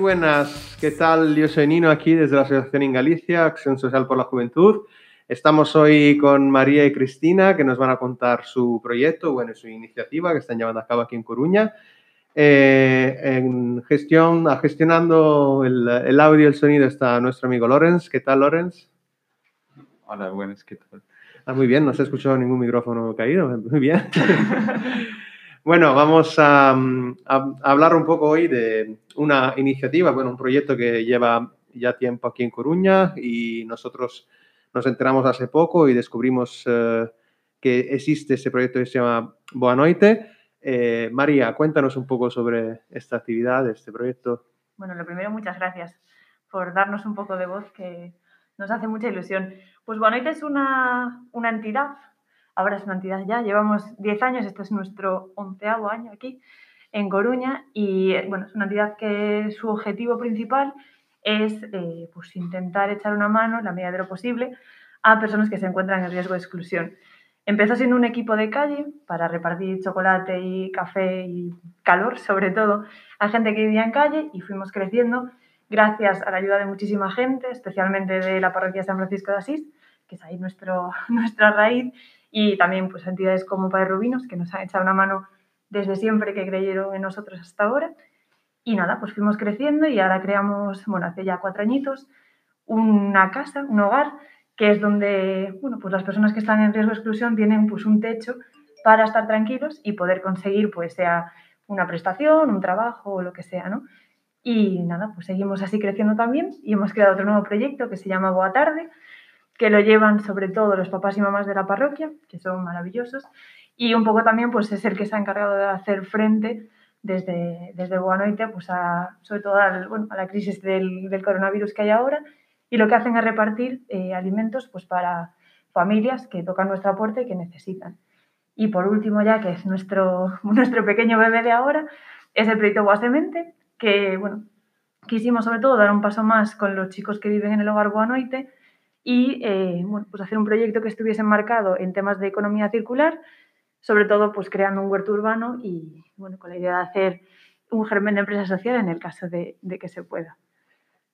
buenas, ¿qué tal? Yo soy Nino aquí desde la Asociación en Galicia, Acción Social por la Juventud. Estamos hoy con María y Cristina que nos van a contar su proyecto, bueno, su iniciativa que están llevando a cabo aquí en Coruña. Eh, en gestión, a- gestionando el, el audio y el sonido está nuestro amigo Lorenz. ¿Qué tal, Lorenz? Hola, buenas, ¿qué tal? Ah, muy bien, no se ha escuchado ningún micrófono caído. Muy bien. bueno, vamos a, mm, a- hablar un poco hoy de una iniciativa, bueno, un proyecto que lleva ya tiempo aquí en Coruña y nosotros nos enteramos hace poco y descubrimos eh, que existe este proyecto que se llama Boa Noite. Eh, María, cuéntanos un poco sobre esta actividad, este proyecto. Bueno, lo primero, muchas gracias por darnos un poco de voz que nos hace mucha ilusión. Pues Boanoite es una, una entidad, ahora es una entidad ya, llevamos 10 años, este es nuestro onceavo año aquí en Coruña y bueno, es una entidad que su objetivo principal es eh, pues intentar echar una mano, en la medida de lo posible, a personas que se encuentran en riesgo de exclusión. Empezó siendo un equipo de calle para repartir chocolate y café y calor, sobre todo, a gente que vivía en calle y fuimos creciendo gracias a la ayuda de muchísima gente, especialmente de la parroquia San Francisco de Asís, que es ahí nuestro, nuestra raíz, y también pues entidades como Padre Rubinos, que nos han echado una mano desde siempre, que creyeron en nosotros hasta ahora. Y nada, pues fuimos creciendo y ahora creamos, bueno, hace ya cuatro añitos, una casa, un hogar, que es donde, bueno, pues las personas que están en riesgo de exclusión tienen pues un techo para estar tranquilos y poder conseguir, pues sea una prestación, un trabajo o lo que sea, ¿no? Y nada, pues seguimos así creciendo también y hemos creado otro nuevo proyecto que se llama Boa Tarde, que lo llevan sobre todo los papás y mamás de la parroquia, que son maravillosos, y un poco también pues es el que se ha encargado de hacer frente desde, desde Boanoite, pues a, sobre todo bueno, a la crisis del, coronavirus que hay ahora, y lo que hacen es repartir eh, alimentos pues para familias que tocan nuestra puerta y que necesitan. Y por último, ya que es nuestro, nuestro pequeño bebé de ahora, es el proyecto Guasemente, que bueno, quisimos sobre todo dar un paso más con los chicos que viven en el hogar Boanoite y eh, bueno, pues hacer un proyecto que estuviese enmarcado en temas de economía circular, sobre todo pues creando un huerto urbano y bueno, con la idea de hacer un germen de empresa social en el caso de, de que se pueda.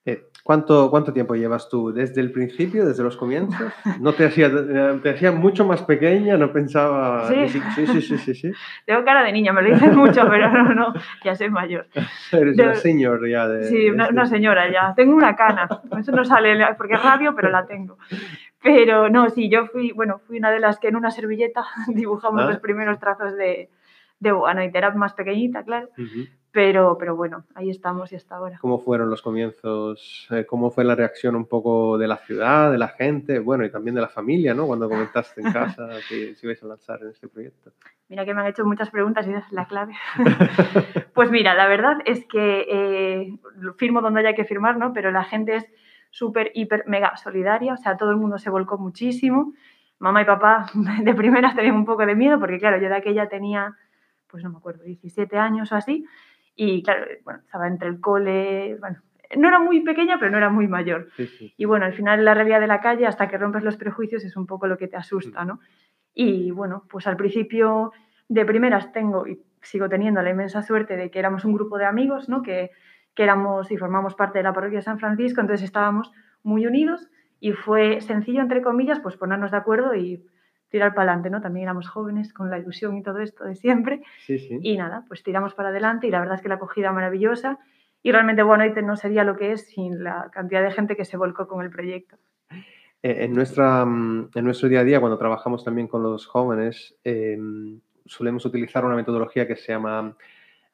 Eh, ¿cuánto, ¿Cuánto tiempo llevas tú? ¿Desde el principio, desde los comienzos? ¿No te hacía, eh, te hacía mucho más pequeña? ¿No pensaba...? Sí. sí, sí, sí, sí, sí. Tengo cara de niña, me lo dicen mucho, pero no, no, ya soy mayor. Eres De- una señor ya de... Sí, una, este- una señora ya. Tengo una cana. Eso no sale porque es radio, pero la tengo. Pero no, sí, yo fui, bueno, fui una de las que en una servilleta dibujamos Ah. los primeros trazos de, de Boanoite. Era más pequeñita, claro. Pero, pero bueno, ahí estamos y hasta ahora. ¿Cómo fueron los comienzos? Eh, ¿Cómo fue la reacción un poco de la ciudad, de la gente? Bueno, y también de la familia, ¿no? Cuando comentaste en casa que se ibais a lanzar en este proyecto. Mira que me han hecho muchas preguntas y esa es la clave. Pues mira, la verdad es que eh, firmo donde haya que firmar, ¿no? Pero la gente es súper, hiper, mega solidaria, o sea, todo el mundo se volcó muchísimo. Mamá y papá de primeras tenían un poco de miedo porque, claro, yo de aquella tenía, pues no me acuerdo, 17 años o así, y claro, bueno, estaba entre el cole, bueno, no era muy pequeña, pero no era muy mayor. Sí, sí. Y bueno, al final la realidad de la calle, hasta que rompes los prejuicios, es un poco lo que te asusta, ¿no? Y bueno, pues al principio de primeras tengo y sigo teniendo la inmensa suerte de que éramos un grupo de amigos, ¿no? Que, que éramos y formamos parte de la parroquia de San Francisco, entonces estábamos muy unidos y fue sencillo, entre comillas, pues ponernos de acuerdo y tirar para adelante, ¿no? También éramos jóvenes con la ilusión y todo esto de siempre. Sí, sí. Y nada, pues tiramos para adelante y la verdad es que la acogida maravillosa. Y realmente Boanoite no sería lo que es sin la cantidad de gente que se volcó con el proyecto. Eh, En, nuestra, mm, en nuestro día a día, cuando trabajamos también con los jóvenes, eh, solemos utilizar una metodología que se llama,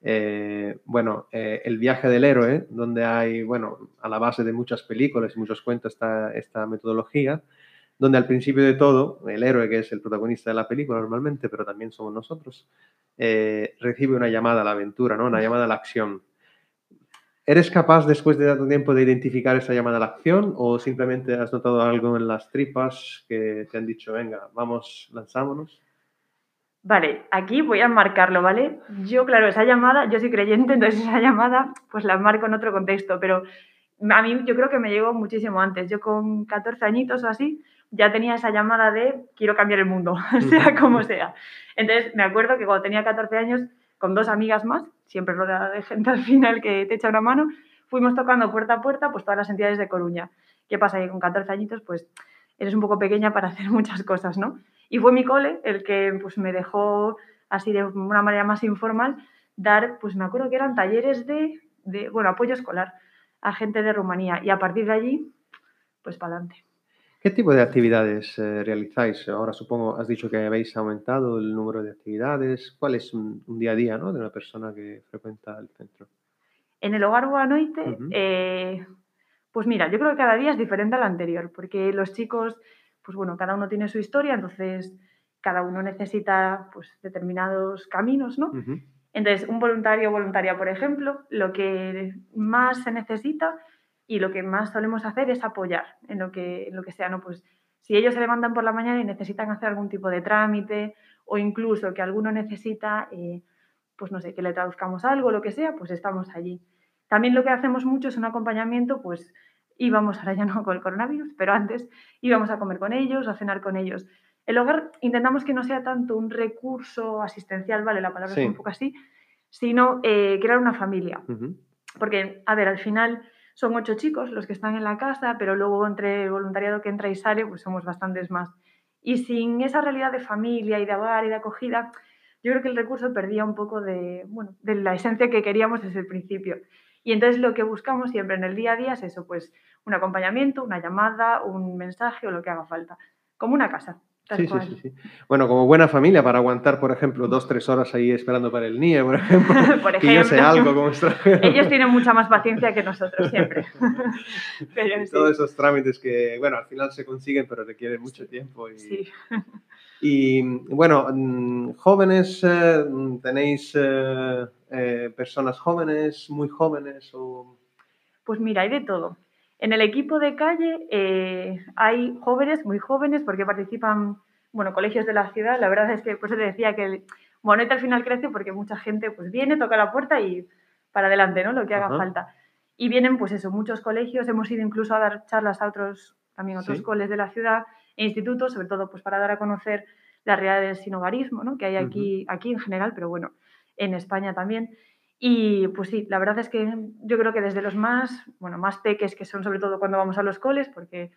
eh, bueno, eh, el viaje del héroe, donde hay, bueno, a la base de muchas películas y muchos cuentos está esta metodología, donde al principio de todo, el héroe, que es el protagonista de la película normalmente, pero también somos nosotros, eh, recibe una llamada a la aventura, ¿no? una llamada a la acción. ¿Eres capaz después de tanto tiempo de identificar esa llamada a la acción o simplemente has notado algo en las tripas que te han dicho, venga, vamos, lanzámonos? Vale, aquí voy a marcarlo, ¿vale? Yo, claro, esa llamada, yo soy creyente, entonces esa llamada pues la marco en otro contexto, pero a mí yo creo que me llegó muchísimo antes. Yo con 14 añitos o así ya tenía esa llamada de quiero cambiar el mundo, sea como sea. Entonces me acuerdo que cuando tenía 14 años, con dos amigas más, siempre rodeada de gente al final que te echa una mano, fuimos tocando puerta a puerta pues todas las entidades de Coruña. ¿Qué pasa? Que con 14 añitos pues eres un poco pequeña para hacer muchas cosas, ¿no? Y fue mi cole el que pues, me dejó así de una manera más informal dar, pues me acuerdo que eran talleres de, de bueno, apoyo escolar a gente de Rumanía y a partir de allí, pues para adelante. ¿Qué tipo de actividades eh, realizáis? Ahora supongo, has dicho que habéis aumentado el número de actividades. ¿Cuál es un, un día a día ¿no? de una persona que frecuenta el centro? En el hogar Guanoite, Ujú. eh, pues mira, yo creo que cada día es diferente al anterior, porque los chicos, pues bueno, cada uno tiene su historia, entonces cada uno necesita pues determinados caminos, ¿no? Entonces, un voluntario o voluntaria, por ejemplo, lo que más se necesita y lo que más solemos hacer es apoyar en lo que, en lo que sea, ¿no? Pues si ellos se levantan por la mañana y necesitan hacer algún tipo de trámite o incluso que alguno necesita, eh, pues no sé, que le traduzcamos algo, lo que sea, pues estamos allí. También lo que hacemos mucho es un acompañamiento, pues íbamos ahora ya no con el coronavirus, pero antes íbamos a comer con ellos, a cenar con ellos. El hogar intentamos que no sea tanto un recurso asistencial, vale, la palabra Sí. es un poco así, sino eh, crear una familia. Porque, a ver, al final son ocho chicos los que están en la casa, pero luego entre el voluntariado que entra y sale, pues somos bastantes más. Y sin esa realidad de familia y de hogar y de acogida, yo creo que el recurso perdía un poco de, bueno, de la esencia que queríamos desde el principio. Y entonces lo que buscamos siempre en el día a día es eso, pues un acompañamiento, una llamada, un mensaje o lo que haga falta. Como una casa. Sí, sí, sí, sí. Bueno, como buena familia para aguantar, por ejemplo, dos, tres horas ahí esperando para el NIE, por ejemplo. Por que yo sé ejemplo. algo como. Ellos tienen mucha más paciencia que nosotros siempre. Pero Y sí, todos esos trámites que, bueno, al final se consiguen, pero requieren mucho tiempo. Y, sí. y, bueno, mm, jóvenes, eh, mm, ¿tenéis eh, eh, personas jóvenes, muy jóvenes? O... Pues mira, hay de todo. En el equipo de calle eh, hay jóvenes, muy jóvenes, porque participan, bueno, colegios de la ciudad. La verdad es que, por eso te decía que el Monete al final crece porque mucha gente pues viene, toca la puerta y para adelante, ¿no? Lo que haga Ajá. falta. Y vienen, pues eso, muchos colegios. Hemos ido incluso a dar charlas a otros, también otros Sí. coles de la ciudad e institutos, sobre todo pues para dar a conocer la realidad del sinogarismo, ¿no? Que hay aquí, aquí en general, pero bueno, en España también. Y pues sí, la verdad es que yo creo que desde los más, bueno, más peques, que son sobre todo cuando vamos a los coles, porque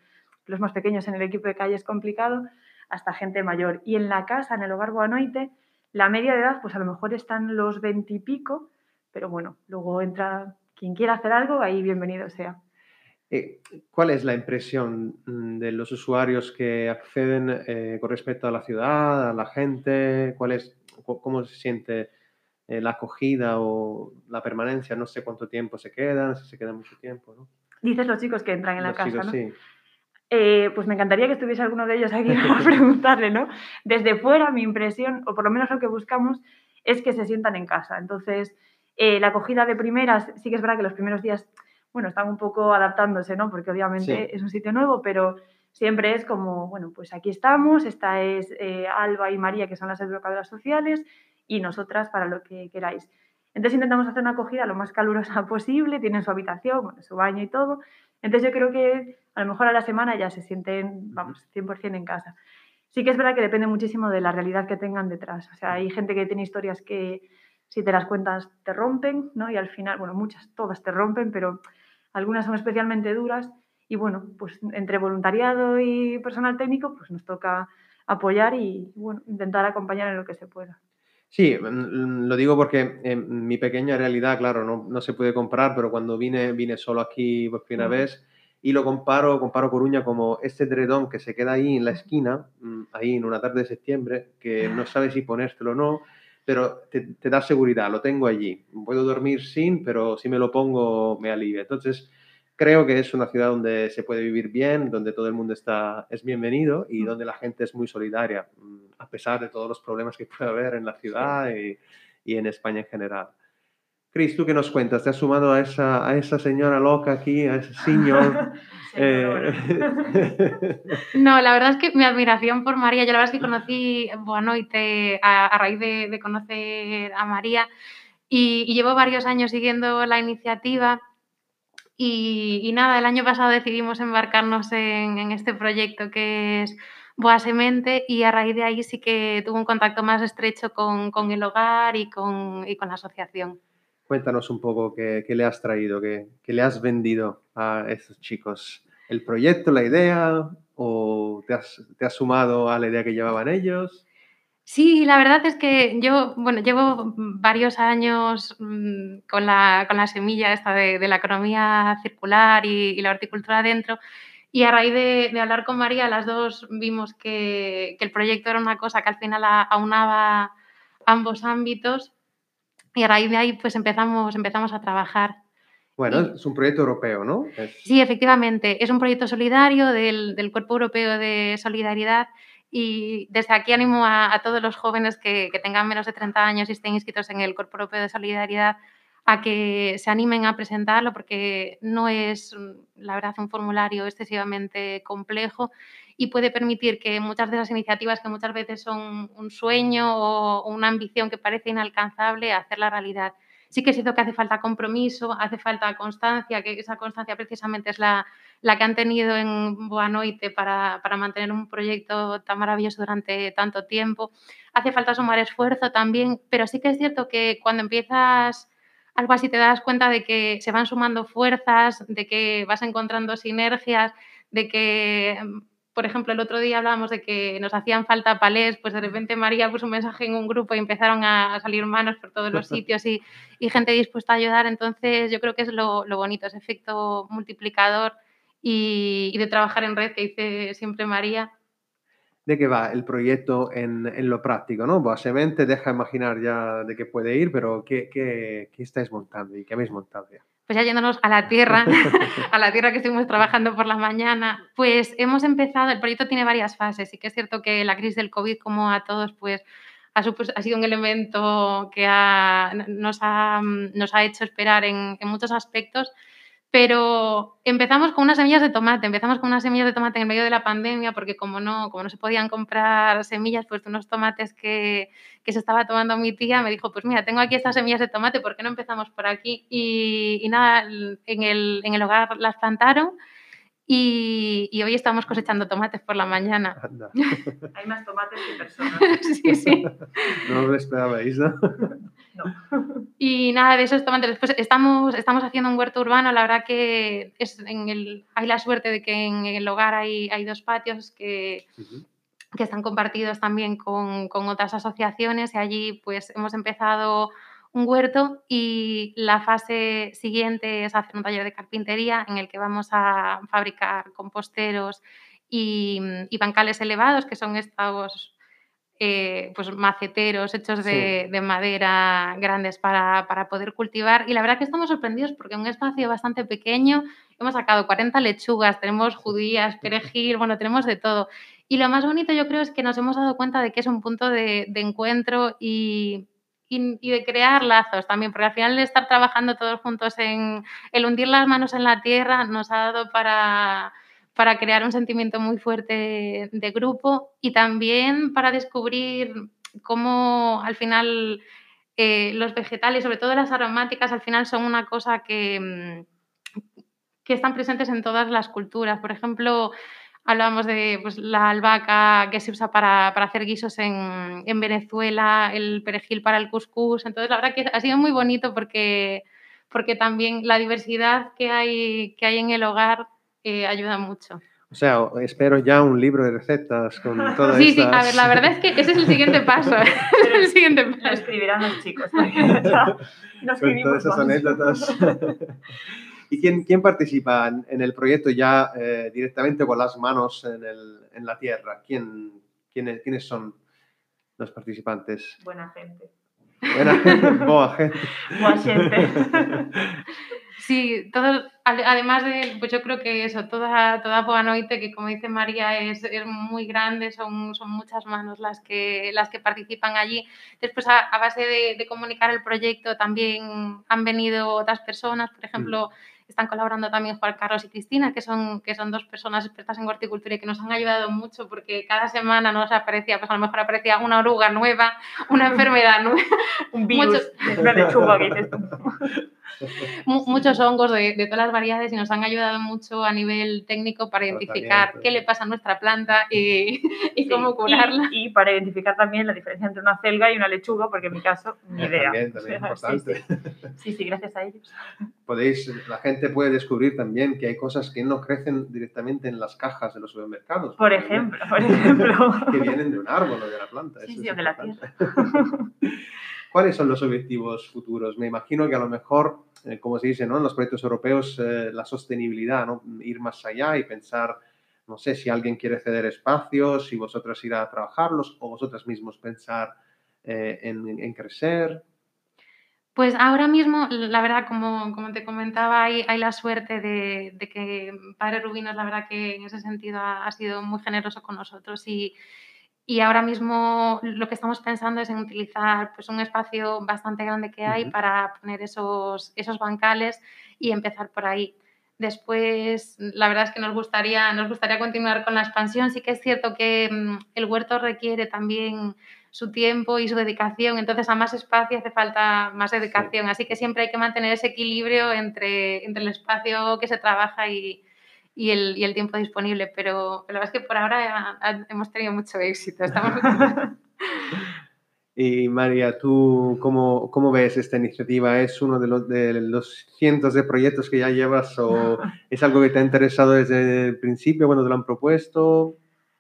los más pequeños en el equipo de calle es complicado, hasta gente mayor. Y en la casa, en el hogar Boanoite, la media de edad, pues a lo mejor están los veintipico, pero bueno, luego entra quien quiera hacer algo, ahí bienvenido sea. Eh, ¿Cuál es la impresión mm, de los usuarios que acceden eh, con respecto a la ciudad, a la gente? ¿Cuál es, ¿Cómo se siente eh, la acogida o la permanencia? No sé cuánto tiempo se quedan, si se quedan mucho tiempo, ¿no? Dices los chicos que entran en la casa, chicos, ¿no? sí. Eh, pues me encantaría que estuviese alguno de ellos aquí para preguntarle, ¿no? Desde fuera, mi impresión, o por lo menos lo que buscamos, es que se sientan en casa. Entonces, eh, la acogida de primeras, sí que es verdad que los primeros días, bueno, están un poco adaptándose, ¿no? Porque obviamente Sí. es un sitio nuevo, pero siempre es como, bueno, pues aquí estamos, esta es eh, Alba y María, que son las educadoras sociales, y nosotras para lo que queráis. Entonces intentamos hacer una acogida lo más calurosa posible, tienen su habitación, bueno, su baño y todo. Entonces yo creo que a lo mejor a la semana ya se sienten, vamos, 100% en casa. Sí que es verdad que depende muchísimo de la realidad que tengan detrás. O sea, hay gente que tiene historias que si te las cuentas te rompen, ¿no? Y al final, bueno, muchas, todas te rompen, pero algunas son especialmente duras. Y bueno, pues entre voluntariado y personal técnico, pues nos toca apoyar y, bueno, intentar acompañar en lo que se pueda. Sí, mm, lo digo porque en mi pequeña realidad, claro, no, no se puede comprar, pero cuando vine, vine solo aquí por primera vez y lo comparo, comparo Coruña como este dredón que se queda ahí en la esquina, mm, ahí en una tarde de septiembre, que no sabes si ponértelo o no, pero te, te da seguridad, lo tengo allí. Puedo dormir sin, pero si me lo pongo me alivia. Entonces, creo que es una ciudad donde se puede vivir bien, donde todo el mundo está, es bienvenido y Mm. donde la gente es muy solidaria, mm, pesar de todos los problemas que puede haber en la ciudad y, y en España en general. Cris, ¿tú qué nos cuentas? ¿Te has sumado a esa, a esa señora loca aquí, a ese señor? Eh, No, la verdad es que mi admiración por María, yo la verdad es que conocí Boanoite a, a raíz de, de conocer a María y, y llevo varios años siguiendo la iniciativa y, y nada, el año pasado decidimos embarcarnos en, en este proyecto que es Boa Semente y a raíz de ahí sí que tuve un contacto más estrecho con, con el hogar y con, y con la asociación. Cuéntanos un poco qué, qué le has traído, qué, qué le has vendido a estos chicos. ¿El proyecto, la idea o te has, te has sumado a la idea que llevaban ellos? Sí, la verdad es que yo, bueno, llevo varios años mm, con la, con la semilla esta de, de la economía circular y, y la horticultura dentro. Y a raíz de, de hablar con María, las dos vimos que, que el proyecto era una cosa que al final aunaba ambos ámbitos y a raíz de ahí pues empezamos, empezamos a trabajar. Bueno, Y- es un proyecto europeo, ¿no? Es- Sí, efectivamente, es un proyecto solidario del, del Cuerpo Europeo de Solidaridad y desde aquí animo a, a todos los jóvenes que, que tengan menos de 30 años y estén inscritos en el Cuerpo Europeo de Solidaridad a que se animen a presentarlo porque no es, mm, la verdad, un formulario excesivamente complejo y puede permitir que muchas de esas iniciativas que muchas veces son un sueño o una ambición que parece inalcanzable, hacerla realidad. Sí que es cierto que hace falta compromiso, hace falta constancia, que esa constancia precisamente es la, la que han tenido en Boanoite para, para mantener un proyecto tan maravilloso durante tanto tiempo. Hace falta sumar esfuerzo también, pero sí que es cierto que cuando empiezas algo así te das cuenta de que se van sumando fuerzas, de que vas encontrando sinergias, de que, mm, por ejemplo, el otro día hablábamos de que nos hacían falta palés, pues de repente María puso un mensaje en un grupo y empezaron a, a salir manos por todos los sitios y, y gente dispuesta a ayudar. Entonces, yo creo que es lo, lo bonito, ese efecto multiplicador y, y de trabajar en red que dice siempre María. ¿De qué va el proyecto en, en lo práctico, no? Básicamente deja imaginar ya de qué puede ir, pero ¿qué, qué, qué estáis montando y qué habéis montado ya? Pues ya yéndonos a la tierra, a la tierra que estuvimos trabajando por la mañana, pues hemos empezado, el proyecto tiene varias fases, sí que es cierto que la crisis del COVID, como a todos, pues ha, ha sido un elemento que ha- nos, ha, nos ha hecho esperar en, en muchos aspectos, pero empezamos con unas semillas de tomate, empezamos con unas semillas de tomate en el medio de la pandemia, porque como no, como no se podían comprar semillas, pues unos tomates que, que se estaba tomando mi tía, me dijo, pues mira, tengo aquí estas semillas de tomate, ¿por qué no empezamos por aquí? Y, y nada, en el, en el hogar las plantaron y, y hoy estamos cosechando tomates por la mañana. Anda, Hay más tomates que personas. sí, sí. no os lo esperabais, ¿no? Y nada, de esos tomates. Después estamos, estamos haciendo un huerto urbano. La verdad que es en el, hay la suerte de que en el hogar hay, hay dos patios que, que están compartidos también con, con otras asociaciones y allí pues hemos empezado un huerto y la fase siguiente es hacer un taller de carpintería en el que vamos a fabricar composteros y, y bancales elevados, que son estos eh, pues maceteros hechos de, de madera grandes para, para poder cultivar. Y la verdad que estamos sorprendidos porque en un espacio bastante pequeño hemos sacado 40 lechugas, tenemos judías, perejil, bueno, tenemos de todo. Y lo más bonito yo creo es que nos hemos dado cuenta de que es un punto de, de encuentro y, y, y de crear lazos también, porque al final de estar trabajando todos juntos en el hundir las manos en la tierra nos ha dado para, para crear un sentimiento muy fuerte de grupo y también para descubrir cómo al final eh, los vegetales, sobre todo las aromáticas, al final son una cosa que, mm, que están presentes en todas las culturas. Por ejemplo, hablábamos de pues, la albahaca que se usa para, para hacer guisos en, en Venezuela, el perejil para el couscous. Entonces, la verdad que ha sido muy bonito porque, porque también la diversidad que hay, que hay en el hogar eh, ayuda mucho. O sea, espero ya un libro de recetas con todas Sí, sí, estas... a ver, la verdad es que ese es el siguiente paso. es el siguiente Lo paso. escribirán los chicos. nos con todas esas anécdotas. ¿Y quién, quién participa en, el proyecto ya eh, directamente con las manos en, el- en la tierra? ¿Quién, quiénes, ¿Quiénes son los participantes? Buena gente. Buena, boa gente. Boa gente. Sí, todo, ade- además de, pues yo creo que eso, toda, toda Boanoite, que como dice María, es, es muy grande, son, son muchas manos las que, las que participan allí. Después, a, a base de, de comunicar el proyecto, también han venido otras personas, por ejemplo, están colaborando también Juan Carlos y Cristina, que son, que son dos personas expertas en horticultura y que nos han ayudado mucho porque cada semana nos aparecía, pues a lo mejor aparecía una oruga nueva, una enfermedad nueva, Un virus Muchos- una lechuga que dices tú. mu- muchos hongos de, de todas las variedades y nos han ayudado mucho a nivel técnico para identificar qué le pasa a nuestra planta y, y Sí, cómo curarla. Y, y para identificar también la diferencia entre una celga y una lechuga, porque en mi caso, ni idea. También, también O sea, sí, importante. Sí, sí, sí, gracias a ellos. Podéis, la gente puede descubrir también que hay cosas que no crecen directamente en las cajas de los supermercados. Por ejemplo, por ejemplo. Que vienen de un árbol o de la planta. Sí, sí, de la importante. ¿Cuáles son los objetivos futuros? Me imagino que a lo mejor, eh, como se dice ¿no? en los proyectos europeos, eh, la sostenibilidad, ¿no? ir más allá y pensar, no sé, si alguien quiere ceder espacios, si vosotras ir a trabajarlos o vosotras mismos pensar eh, en, en crecer. Pues ahora mismo, la verdad, como, como te comentaba, hay, hay la suerte de, de que Padre Rubinos, la verdad que en ese sentido ha, ha sido muy generoso con nosotros y, y ahora mismo lo que estamos pensando es en utilizar pues, un espacio bastante grande que hay para poner esos, esos bancales y empezar por ahí. Después, la verdad es que nos gustaría, nos gustaría continuar con la expansión. Sí que es cierto que mm, el huerto requiere también su tiempo y su dedicación, entonces a más espacio hace falta más dedicación, así que siempre hay que mantener ese equilibrio entre, entre el espacio que se trabaja y, y el, y el tiempo disponible, pero, la verdad es que por ahora ha- hemos tenido mucho éxito. Estamos... Y María, ¿tú cómo, cómo ves esta iniciativa? ¿Es uno de los, de los cientos de proyectos que ya llevas o es algo que te ha interesado desde el principio cuando te lo han propuesto?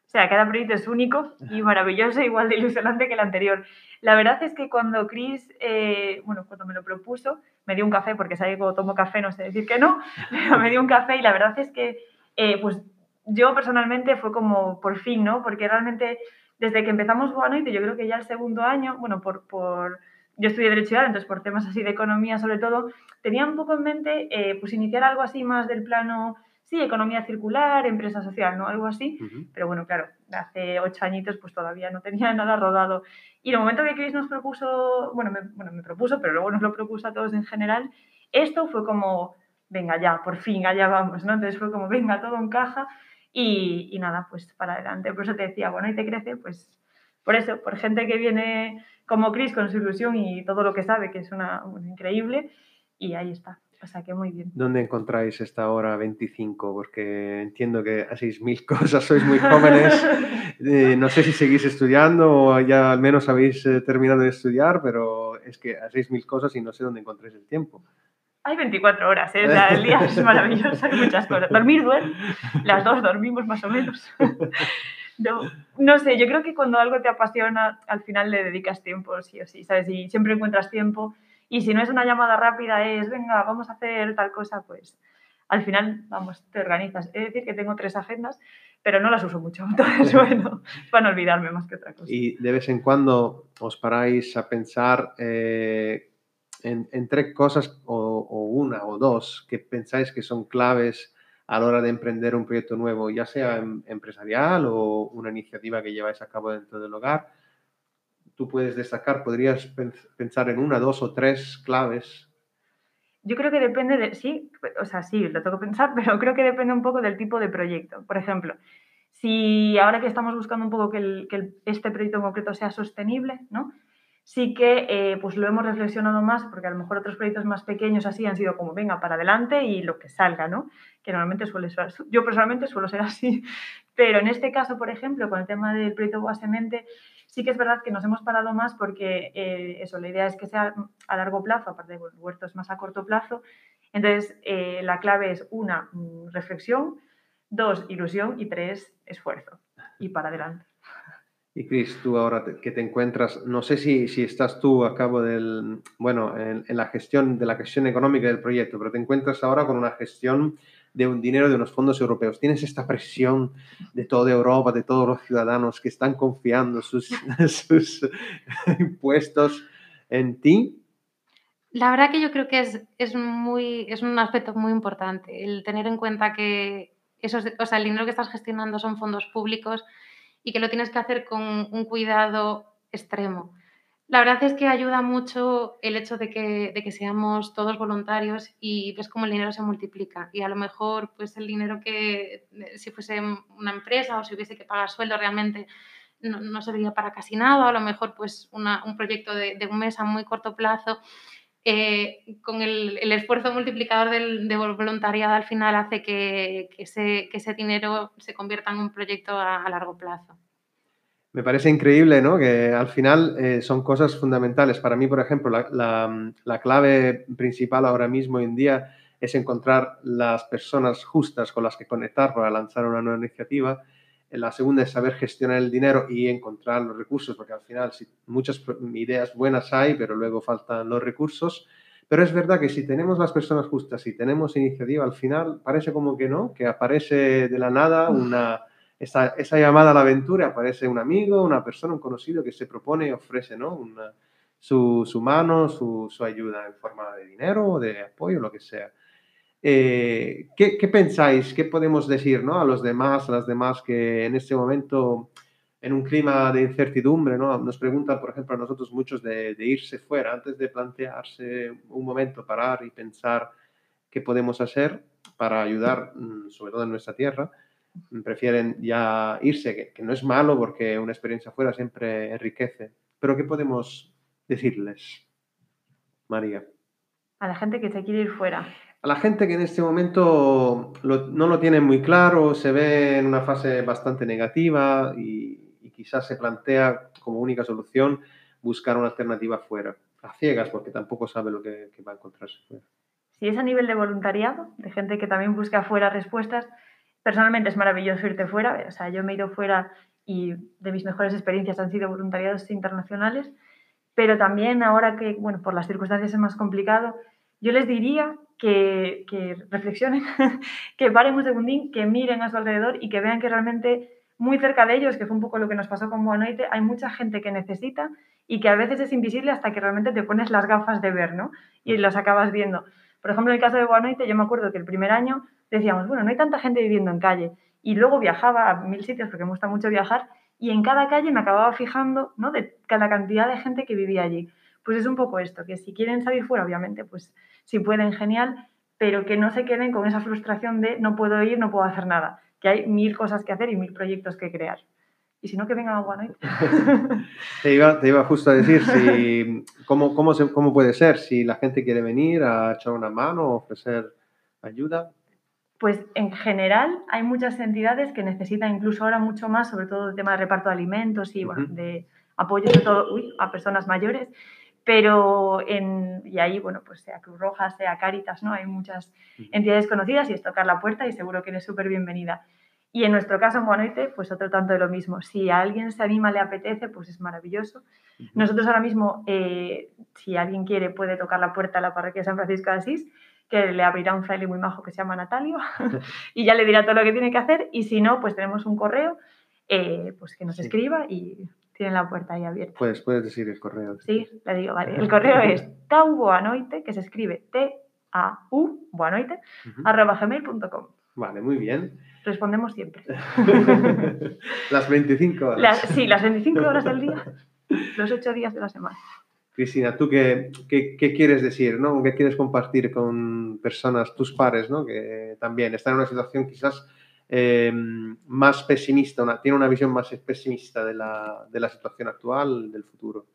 O sea, cada proyecto es único y maravilloso, igual de ilusionante que el anterior. La verdad es que cuando Chris, eh, bueno, cuando me lo propuso, me dio un café, porque sabe que tomo café no sé decir que no, pero me dio un café y la verdad es que, eh, pues yo personalmente fue como por fin, ¿no? Porque realmente desde que empezamos Guanoite, yo creo que ya el segundo año, bueno, por, por yo estudié Derecho y entonces por temas así de economía sobre todo, tenía un poco en mente eh, pues iniciar algo así más del plano, sí, economía circular, empresa social, ¿no? Algo así. Pero bueno, claro, hace ocho añitos pues todavía no tenía nada rodado. Y el momento que Chris nos propuso, bueno me, bueno, me propuso, pero luego nos lo propuso a todos en general, esto fue como, venga ya, por fin, allá vamos, ¿no? Entonces fue como, venga, todo encaja y, y nada, pues para adelante. Por eso te decía, bueno, y te crece, pues por eso, por gente que viene como Chris con su ilusión y todo lo que sabe, que es una, increíble, y ahí está. O sea que muy bien. ¿Dónde encontráis esta hora 25? Porque entiendo que hacéis mil cosas, sois muy jóvenes. Eh, no sé si seguís estudiando o ya al menos habéis eh, terminado de estudiar, pero es que hacéis mil cosas y no sé dónde encontráis el tiempo. Hay 24 horas, ¿eh? Sea, el día es maravilloso, hay muchas cosas. Dormir, duerme. Las dos dormimos más o menos. No, no sé, yo creo que cuando algo te apasiona, al final le dedicas tiempo, sí o sí, ¿sabes? Y siempre encuentras tiempo. Y si no es una llamada rápida, es, venga, vamos a hacer tal cosa, pues al final, vamos, te organizas. Es decir, que tengo tres agendas, pero no las uso mucho. Entonces, bueno, es para no olvidarme más que otra cosa. Y de vez en cuando os paráis a pensar eh, en, en tres cosas o, o una o dos que pensáis que son claves a la hora de emprender un proyecto nuevo, ya sea em- empresarial o una iniciativa que lleváis a cabo dentro del hogar. Tú puedes destacar, podrías pen- pensar en una, dos o tres claves. Yo creo que depende de, sí, o sea, sí, lo tengo que pensar, pero creo que depende un poco del tipo de proyecto. Por ejemplo, si ahora que estamos buscando un poco que, este proyecto en concreto sea sostenible, ¿no? Sí que eh, pues lo hemos reflexionado más, porque a lo mejor otros proyectos más pequeños así han sido como, venga, para adelante y lo que salga, ¿no? Que normalmente suele ser, yo personalmente suelo ser así, pero en este caso, por ejemplo, con el tema del proyecto Guasemente, sí que es verdad que nos hemos parado más porque eh, eso, la idea es que sea a largo plazo, aparte de bueno, el huerto es más a corto plazo. Entonces, eh, la clave es una, mm, reflexión, dos, ilusión y tres, esfuerzo. Y para adelante. Y Chris, tú ahora te- que te encuentras, no sé si, si estás tú a cabo del, bueno, en, en la gestión de la gestión económica del proyecto, pero te encuentras ahora con una gestión de un dinero de unos fondos europeos. Tienes esta presión de toda Europa, de todos los ciudadanos que están confiando sus, sus impuestos en ti. La verdad que yo creo que es, es, muy, es un aspecto muy importante el tener en cuenta que esos, o sea, el dinero que estás gestionando son fondos públicos y que lo tienes que hacer con un cuidado extremo. La verdad es que ayuda mucho el hecho de que, de que seamos todos voluntarios y ves cómo el dinero se multiplica. Y a lo mejor, pues el dinero que si fuese una empresa o si hubiese que pagar sueldo realmente no, no serviría para casi nada. A lo mejor, pues un proyecto de, de un mes a muy corto plazo. Eh, con el, el esfuerzo multiplicador del, de voluntariado al final hace que, que ese, que ese dinero se convierta en un proyecto a- largo plazo. Me parece increíble, ¿no? Que al final eh, son cosas fundamentales. Para mí, por ejemplo, la- la clave principal ahora mismo hoy en día es encontrar las personas justas con las que conectar para lanzar una nueva iniciativa. La segunda es saber gestionar el dinero y encontrar los recursos, porque al final sí, muchas ideas buenas hay, pero luego faltan los recursos. Pero es verdad que si tenemos las personas justas y tenemos iniciativa, al final parece como que no, que aparece de la nada una esa, esa llamada a la aventura, aparece un amigo, una persona, un conocido que se propone y ofrece ¿no? Una- su, su mano, su, su ayuda en forma de dinero, de apoyo, lo que sea. Eh, ¿qué, qué pensáis? ¿Qué podemos decir ¿no? a los demás, a las demás que en este momento, en un clima de incertidumbre, ¿no? nos preguntan, por ejemplo, a nosotros muchos de, de irse fuera, antes de plantearse un momento, parar y pensar qué podemos hacer para ayudar, mm, sobre todo en nuestra tierra? prefieren ya irse, que, que no es malo porque una experiencia fuera siempre enriquece. Pero ¿qué podemos decirles, María? A la gente que se quiere ir fuera. A la gente que en este momento no lo tiene muy claro, se ve en una fase bastante negativa y, y quizás se plantea como única solución buscar una alternativa fuera, a ciegas, porque tampoco sabe lo que, que va a encontrarse fuera. Si es a nivel de voluntariado, de gente que también busca fuera respuestas, personalmente es maravilloso irte fuera. O sea, yo me he ido fuera y de mis mejores experiencias han sido voluntariados internacionales, pero también ahora que, bueno, por las circunstancias es más complicado, yo les diría que, que reflexionen, que paren un segundín, que miren a su alrededor y que vean que realmente muy cerca de ellos, que fue un poco lo que nos pasó con Buanoite, hay mucha gente que necesita y que a veces es invisible hasta que realmente te pones las gafas de ver, ¿no? Y los acabas viendo. Por ejemplo, en el caso de Buanoite, yo me acuerdo que el primer año decíamos, bueno, no hay tanta gente viviendo en calle. Y luego viajaba a mil sitios porque me gusta mucho viajar y en cada calle me acababa fijando, ¿no? De cada cantidad de gente que vivía allí. Pues es un poco esto, que si quieren salir fuera, obviamente, pues si pueden, genial, pero que no se queden con esa frustración de no puedo ir, no puedo hacer nada, que hay mil cosas que hacer y mil proyectos que crear. Y si no, que vengan a Guanoite. Te iba, te iba justo a decir si, cómo, cómo, se- cómo puede ser, si la gente quiere venir a echar una mano ofrecer ayuda. Pues en general hay muchas entidades que necesitan incluso ahora mucho más, sobre todo el tema de reparto de alimentos y bueno, de apoyo sobre todo uy, a personas mayores, pero en, y ahí, bueno, pues sea Cruz Roja, sea Cáritas, ¿no? Hay muchas entidades conocidas y es tocar la puerta y seguro que eres súper bienvenida. Y en nuestro caso en Guanoite, pues otro tanto de lo mismo. Si a alguien se anima, le apetece, pues es maravilloso. Nosotros ahora mismo, eh, si alguien quiere, puede tocar la puerta de la parroquia de San Francisco de Asís, que le abrirá un fraile muy majo que se llama Natalio y ya le dirá todo lo que tiene que hacer. Y si no, pues tenemos un correo, eh, pues que nos Sí. escriba y tienen la puerta ahí abierta. Puedes, puedes decir el correo. Sí, le digo, vale. El correo es tauboanoite, que se escribe T-A-U, boanoite, arroba gmail.com. Vale, muy bien. Respondemos siempre. Las 25 horas. Las- sí, las 25 horas del día, los 8 días de la semana. Cristina, ¿tú qué, qué, qué quieres decir? ¿no? ¿Qué quieres compartir con personas, tus pares, ¿no? que también están en una situación quizás eh, más pesimista, una, tienen una visión más pesimista de la, de la situación actual, del futuro?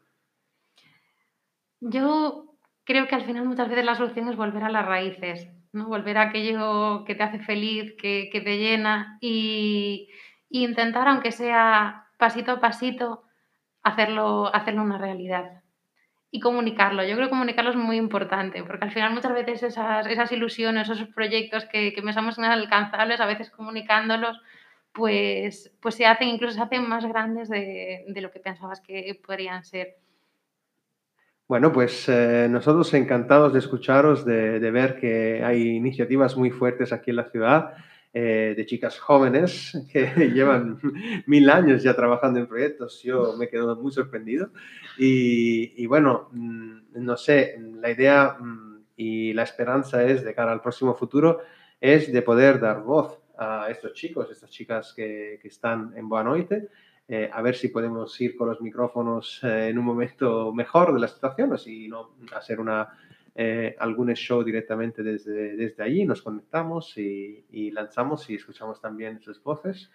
Yo creo que al final muchas veces la solución es volver a las raíces, ¿no? Volver a aquello que te hace feliz, que, que te llena y, y intentar, aunque sea pasito a pasito, hacerlo, hacerlo una realidad. Y comunicarlo. Yo creo que comunicarlo es muy importante, porque al final muchas veces esas, esas ilusiones, esos proyectos que, que pensamos inalcanzables, a veces comunicándolos, pues, pues se hacen, incluso se hacen más grandes de, de lo que pensabas que podrían ser. Bueno, pues eh, nosotros encantados de escucharos, de, de ver que hay iniciativas muy fuertes aquí en la ciudad, eh, de chicas jóvenes que llevan mil años ya trabajando en proyectos. Yo me quedo muy sorprendido. Y, y bueno, mm, no sé, la idea mm, y la esperanza es, de cara al próximo futuro, es de poder dar voz a estos chicos, estas chicas que, que están en Boanoite, eh, a ver si podemos ir con los micrófonos eh, en un momento mejor de la situación o si no, hacer una, eh, algún show directamente desde, desde allí, nos conectamos y, y lanzamos y escuchamos también sus voces.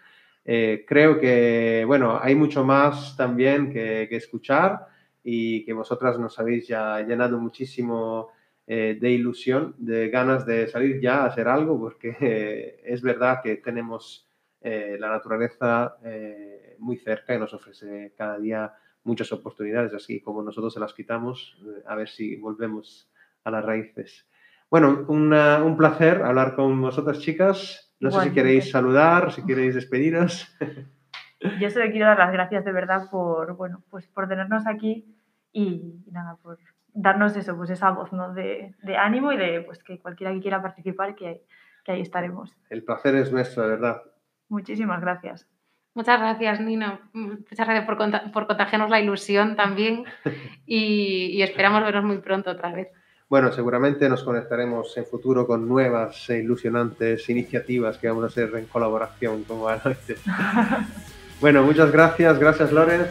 Eh, creo que, bueno, hay mucho más también que, que escuchar y que vosotras nos habéis ya llenado muchísimo eh, de ilusión, de ganas de salir ya a hacer algo, porque eh, es verdad que tenemos eh, la naturaleza eh, muy cerca y nos ofrece cada día muchas oportunidades, así como nosotros se las quitamos, a ver si volvemos a las raíces. Bueno, una- un placer hablar con vosotras, chicas. No sé si queréis saludar, si queréis despediros. Yo solo quiero dar las gracias de verdad por, bueno, pues por tenernos aquí y, nada, por darnos eso, pues esa voz ¿no? de, de ánimo y de pues que cualquiera que quiera participar, que, que ahí estaremos. El placer es nuestro, de verdad. Muchísimas gracias. Muchas gracias, Nino. Muchas gracias por, por contagiarnos la ilusión también y, y esperamos vernos muy pronto otra vez. Bueno, seguramente nos conectaremos en futuro con nuevas e ilusionantes iniciativas que vamos a hacer en colaboración con Anoite. Bueno, muchas gracias. Gracias, Loren.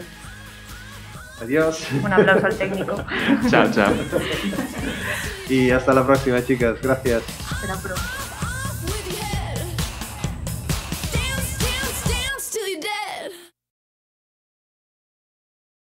Adiós. Un aplauso al técnico. Chao, chao. Y hasta la próxima, chicas. Gracias. Será pronto.